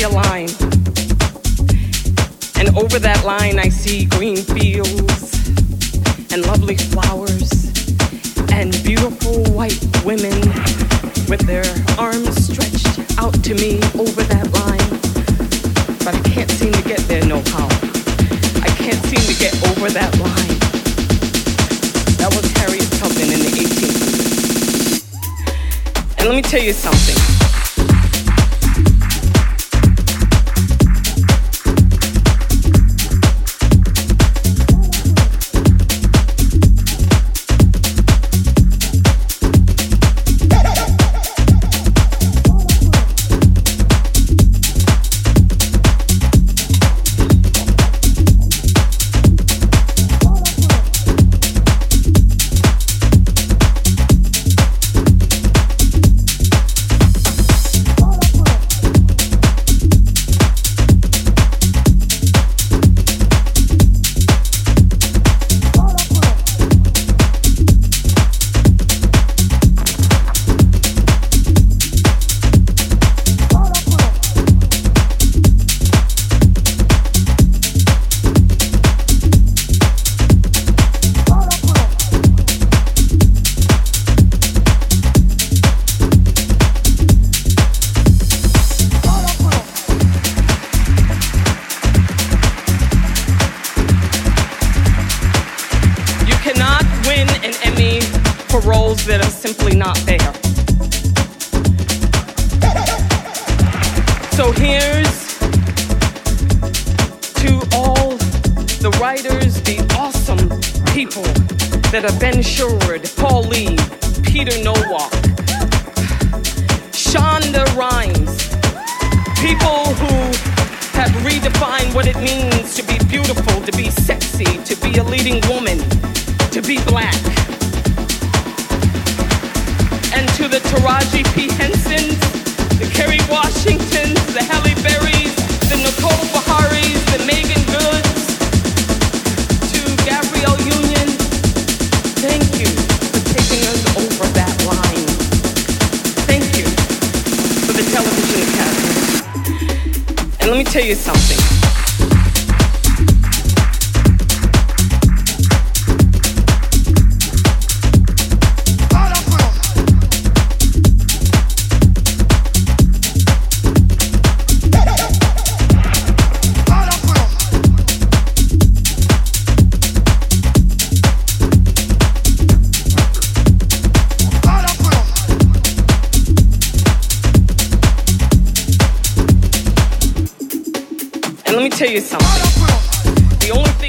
see a line. And over that line, I see green fields and lovely flowers and beautiful white women with their arms stretched out to me over that line. But I can't seem to get there, no how. I can't seem to get over that line. That was Harriet Tubman in the 1800s. And let me tell you something. levels that are simply not there. So here's to all the writers, the awesome people that are Ben Sherwood, Paul Lee, Peter Nowalk, Shonda Rhimes, people who have redefined what it means to be beautiful, to be sexy, to be a leading woman, to be black. Taraji P. Hensons, the Kerry Washingtons, the Halle Berrys, the Nicole Beharies, the Meagan Goods, to Gabrielle Union. Thank you for taking us over that line. Thank you for the Television Academy. And let me tell you something. tell you something. The only